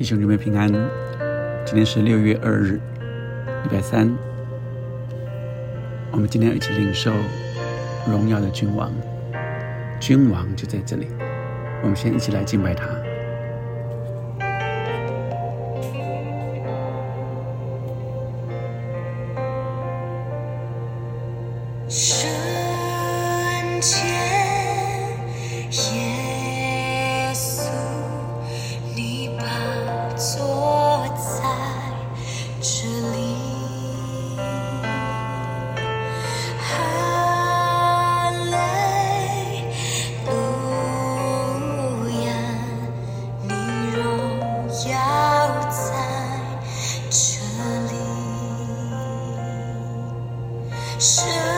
弟兄姊妹平安，今天是六月二日，礼拜三。我们今天要一起领受荣耀的君王，君王就在这里。我们先一起来敬拜他。是。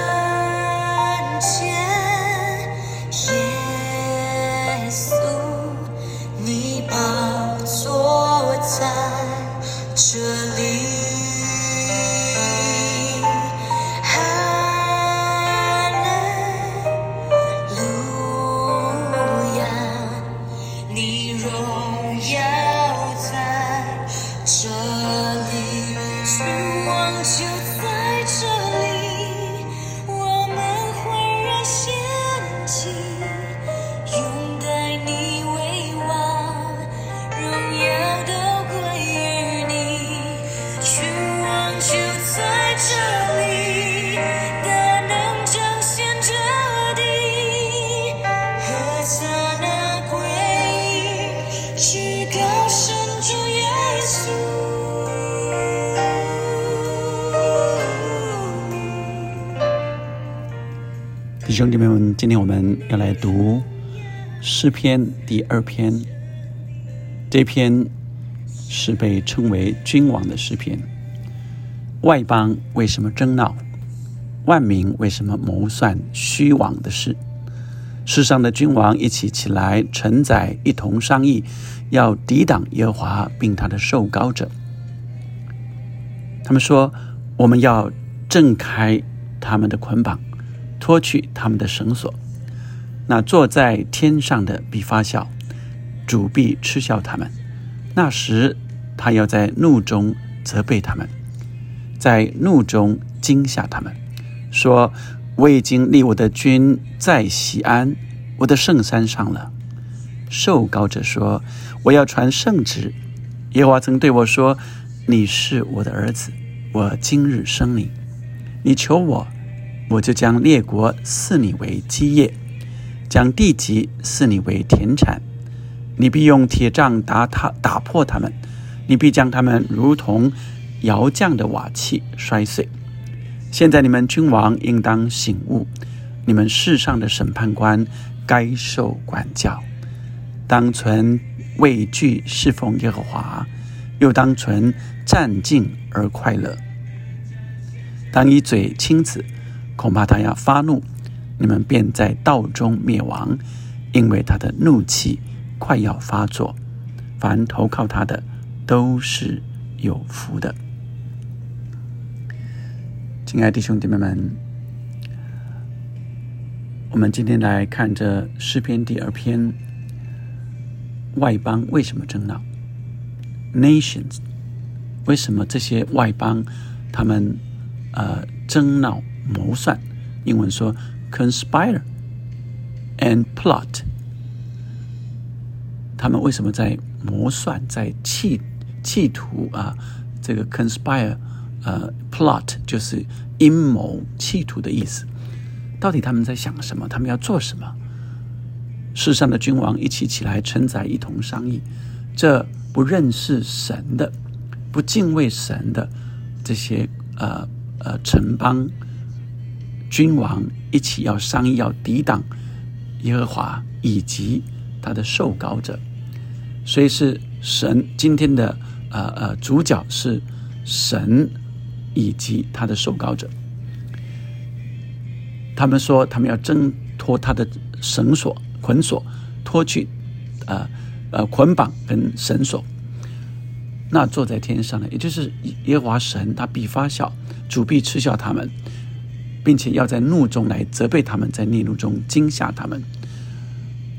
兄弟们，今天我们要来读诗篇第二篇。这篇是被称为君王的诗篇。外邦为什么争闹？万民为什么谋算虚妄的事？世上的君王一起起来，承载一同商议，要抵挡耶和华并他的受膏者。他们说：“我们要挣开他们的捆绑。”脱去他们的绳索，那坐在天上的必发笑，主必嗤笑他们。那时，他要在怒中责备他们，在怒中惊吓他们，说：“我已经立我的君在西安，我的圣山上了。”受膏者说：“我要传圣旨。”耶和华曾对我说：“你是我的儿子，我今日生你。你求我。”我就将列国赐你为基业，将地级赐你为田产。你必用铁杖打他，打破他们；你必将他们如同窑匠的瓦器摔碎。现在你们君王应当醒悟，你们世上的审判官该受管教，当存畏惧侍奉耶和华，又当存战敬而快乐。当以嘴亲子。恐怕他要发怒，你们便在道中灭亡，因为他的怒气快要发作。凡投靠他的都是有福的。亲爱的兄弟妹们，我们今天来看这诗篇第二篇：外邦为什么争闹？Nations 为什么这些外邦他们呃争闹？谋算，英文说 conspire and plot。他们为什么在谋算，在企企图啊？这个 conspire，呃，plot 就是阴谋、企图的意思。到底他们在想什么？他们要做什么？世上的君王一起起来承载，一同商议。这不认识神的、不敬畏神的这些呃呃城邦。君王一起要商议，要抵挡耶和华以及他的受膏者，所以是神今天的呃呃主角是神以及他的受膏者。他们说他们要挣脱他的绳索捆锁，脱去呃呃捆绑跟绳索。那坐在天上的，也就是耶和华神，他必发笑，主必嗤笑他们。并且要在怒中来责备他们，在逆怒中惊吓他们。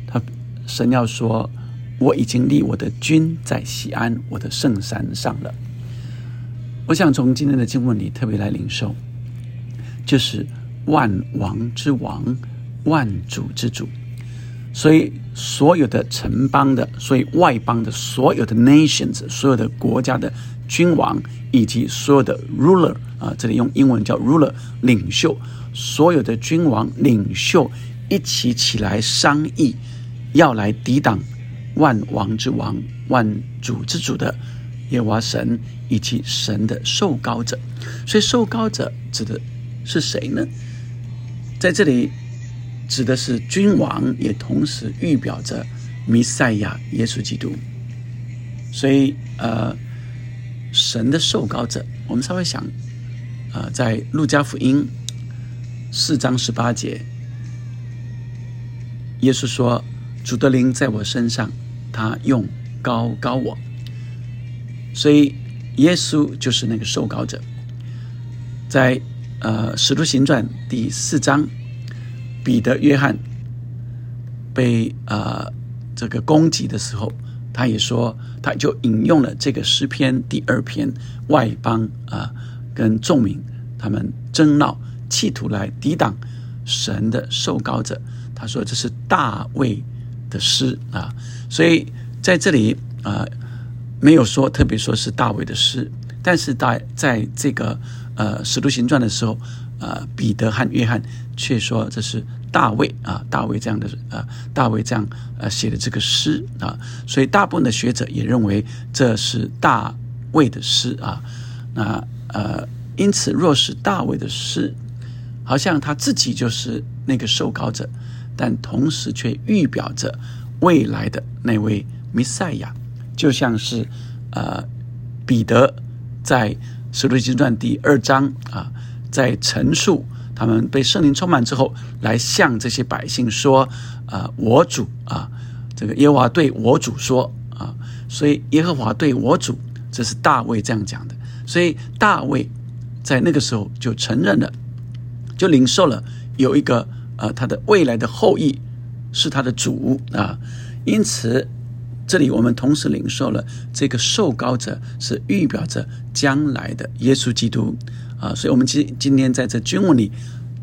他神要说：“我已经立我的君在西安，我的圣山上了。我想从今天的经文里特别来领受，就是万王之王，万主之主。所以，所有的城邦的，所以外邦的，所有的 nations，所有的国家的君王，以及所有的 ruler 啊，这里用英文叫 ruler 领袖，所有的君王领袖一起起来商议，要来抵挡万王之王、万主之主的耶和华神以及神的受膏者。所以，受膏者指的是谁呢？在这里。指的是君王，也同时预表着弥赛亚耶稣基督。所以，呃，神的受膏者，我们稍微想，呃，在路加福音四章十八节，耶稣说：“主的灵在我身上，他用高高我。”所以，耶稣就是那个受膏者。在呃使徒行传第四章。彼得、约翰被呃这个攻击的时候，他也说，他就引用了这个诗篇第二篇，外邦啊跟众民他们争闹，企图来抵挡神的受膏者。他说这是大卫的诗啊，所以在这里啊没有说特别说是大卫的诗，但是在在这个呃使徒行传的时候。呃，彼得和约翰却说这是大卫啊，大卫这样的呃，大卫这样呃写的这个诗啊，所以大部分的学者也认为这是大卫的诗啊。那，呃因此若是大卫的诗，好像他自己就是那个受膏者，但同时却预表着未来的那位弥赛亚，就像是呃彼得在使徒行传第二章啊。在陈述他们被圣灵充满之后，来向这些百姓说：“啊，我主啊，这个耶和华对我主说啊，所以耶和华对我主，这是大卫这样讲的。所以大卫在那个时候就承认了，就领受了有一个呃他的未来的后裔是他的主啊。因此，这里我们同时领受了这个受膏者是预表着将来的耶稣基督。”啊，所以，我们今今天在这经文里，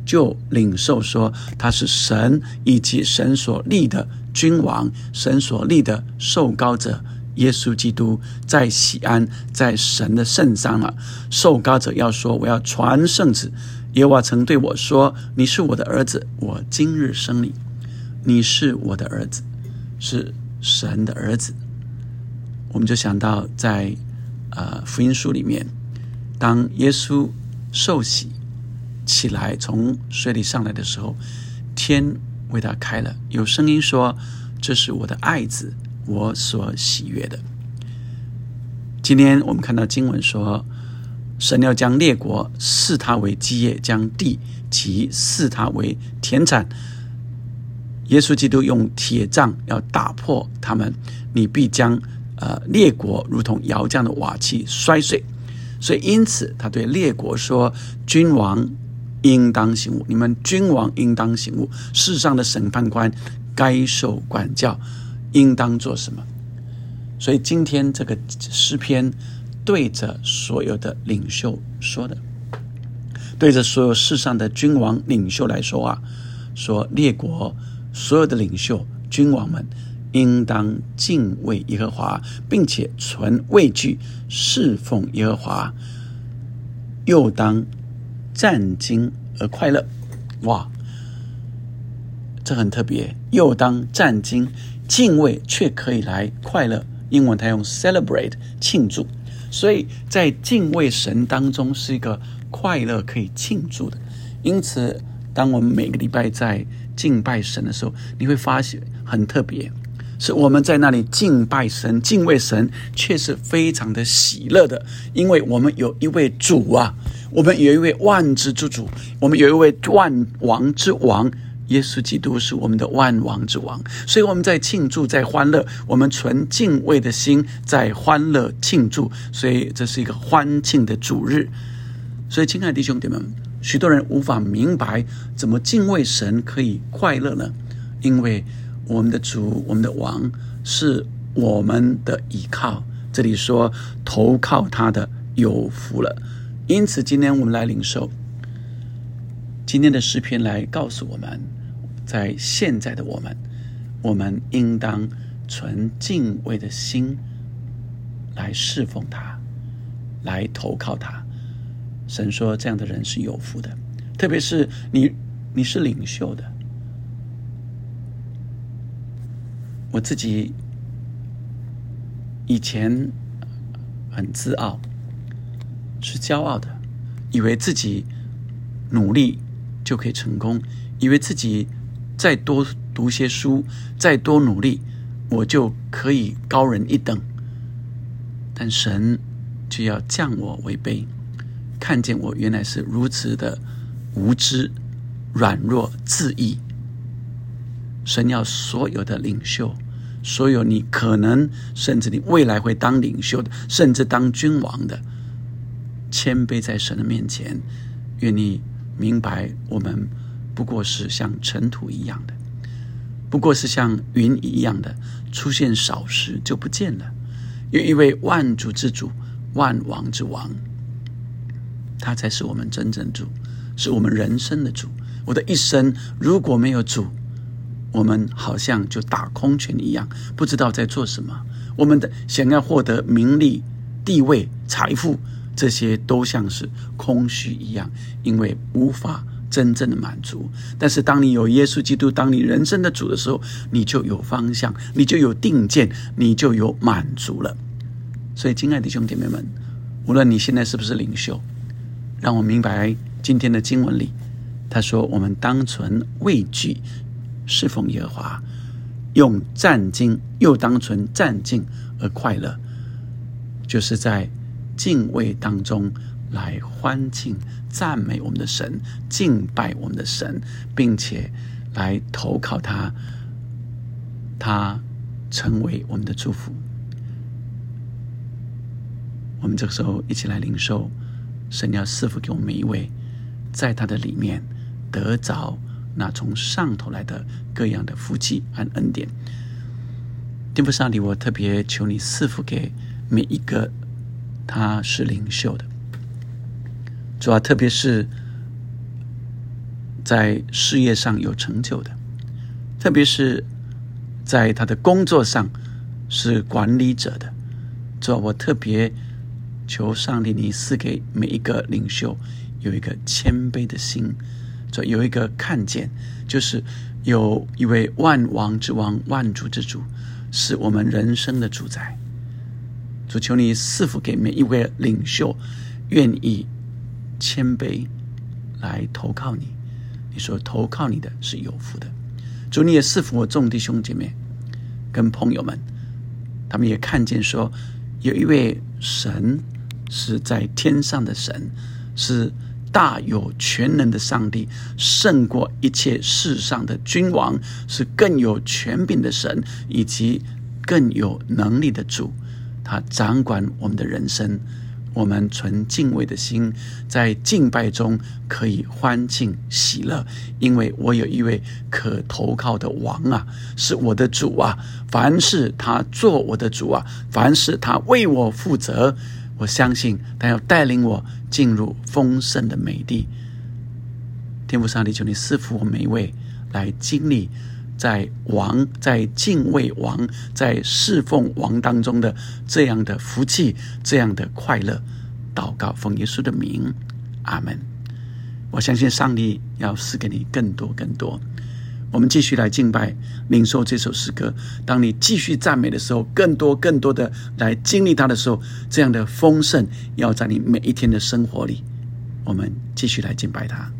就领受说他是神以及神所立的君王，神所立的受膏者耶稣基督，在喜安，在神的圣上了。受膏者要说：“我要传圣旨。”耶和华曾对我说：“你是我的儿子，我今日生你。你是我的儿子，是神的儿子。”我们就想到在呃福音书里面，当耶稣。受洗起来，从水里上来的时候，天为他开了，有声音说：“这是我的爱子，我所喜悦的。”今天我们看到经文说，神要将列国视他为基业，将地及视他为田产。耶稣基督用铁杖要打破他们，你必将呃列国如同窑匠的瓦器摔碎。所以，因此，他对列国说：“君王应当醒悟，你们君王应当醒悟。世上的审判官该受管教，应当做什么？”所以，今天这个诗篇对着所有的领袖说的，对着所有世上的君王领袖来说啊，说列国所有的领袖君王们。应当敬畏耶和华，并且存畏惧侍奉耶和华，又当战惊而快乐。哇，这很特别。又当战惊，敬畏却可以来快乐。英文他用 celebrate 庆祝，所以在敬畏神当中是一个快乐可以庆祝的。因此，当我们每个礼拜在敬拜神的时候，你会发现很特别。是我们在那里敬拜神、敬畏神，却是非常的喜乐的，因为我们有一位主啊，我们有一位万之之主，我们有一位万王之王，耶稣基督是我们的万王之王，所以我们在庆祝，在欢乐，我们存敬畏的心在欢乐庆祝，所以这是一个欢庆的主日。所以，亲爱的弟兄弟们，许多人无法明白怎么敬畏神可以快乐呢？因为。我们的主，我们的王，是我们的依靠。这里说投靠他的有福了。因此，今天我们来领受今天的诗篇，来告诉我们，在现在的我们，我们应当存敬畏的心来侍奉他，来投靠他。神说，这样的人是有福的，特别是你，你是领袖的。我自己以前很自傲，是骄傲的，以为自己努力就可以成功，以为自己再多读些书，再多努力，我就可以高人一等。但神就要降我为卑，看见我原来是如此的无知、软弱、自义。神要所有的领袖，所有你可能甚至你未来会当领袖的，甚至当君王的，谦卑在神的面前，愿你明白，我们不过是像尘土一样的，不过是像云一样的，出现少时就不见了。有一位万主之主、万王之王，他才是我们真正主，是我们人生的主。我的一生如果没有主，我们好像就打空拳一样，不知道在做什么。我们的想要获得名利、地位、财富，这些都像是空虚一样，因为无法真正的满足。但是，当你有耶稣基督，当你人生的主的时候，你就有方向，你就有定见，你就有满足了。所以，亲爱的兄弟姐妹们，无论你现在是不是领袖，让我明白今天的经文里，他说：“我们当存畏惧。”侍奉耶和华，用战兢又当存战兢而快乐，就是在敬畏当中来欢庆赞美我们的神，敬拜我们的神，并且来投靠他，他成为我们的祝福。我们这个时候一起来领受神要赐福给我们每一位，在他的里面得着。那从上头来的各样的福气和恩典，天父上帝，我特别求你赐福给每一个他是领袖的，主要特别是在事业上有成就的，特别是在他的工作上是管理者的，主要我特别求上帝，你赐给每一个领袖有一个谦卑的心。这有一个看见，就是有一位万王之王、万主之主，是我们人生的主宰。主求你赐福给每一位领袖，愿意谦卑来投靠你。你说投靠你的是有福的。主你也赐福我众弟兄姐妹跟朋友们，他们也看见说，有一位神是在天上的神，是。大有全能的上帝胜过一切世上的君王，是更有权柄的神，以及更有能力的主。他掌管我们的人生，我们存敬畏的心，在敬拜中可以欢庆喜乐，因为我有一位可投靠的王啊，是我的主啊。凡是他做我的主啊，凡是他为我负责。我相信他要带领我进入丰盛的美地。天父上帝，求你赐福我每一位，来经历在王、在敬畏王、在侍奉王当中的这样的福气、这样的快乐。祷告，奉耶稣的名，阿门。我相信上帝要赐给你更多、更多。我们继续来敬拜，领受这首诗歌。当你继续赞美的时候，更多、更多的来经历它的时候，这样的丰盛要在你每一天的生活里。我们继续来敬拜他。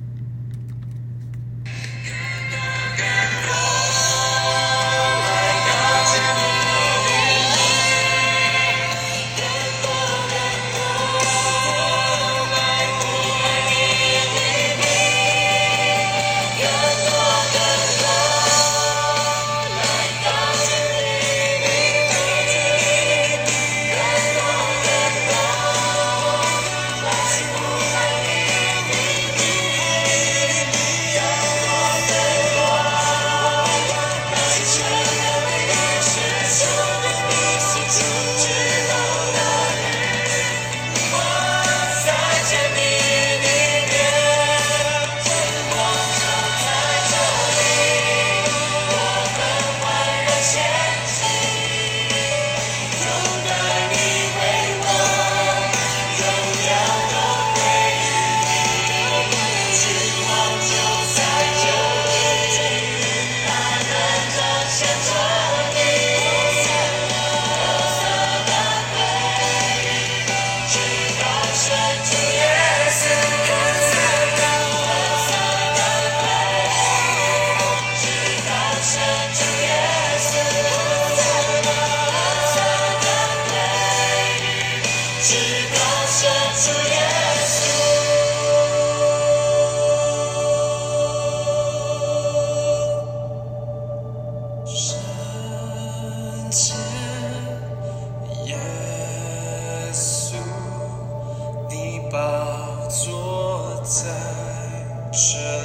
这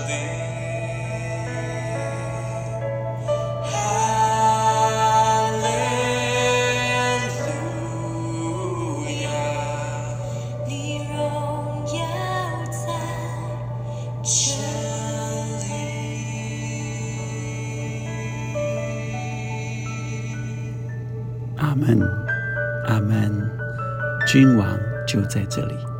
里，你荣耀在这里。阿门，阿门，君王就在这里。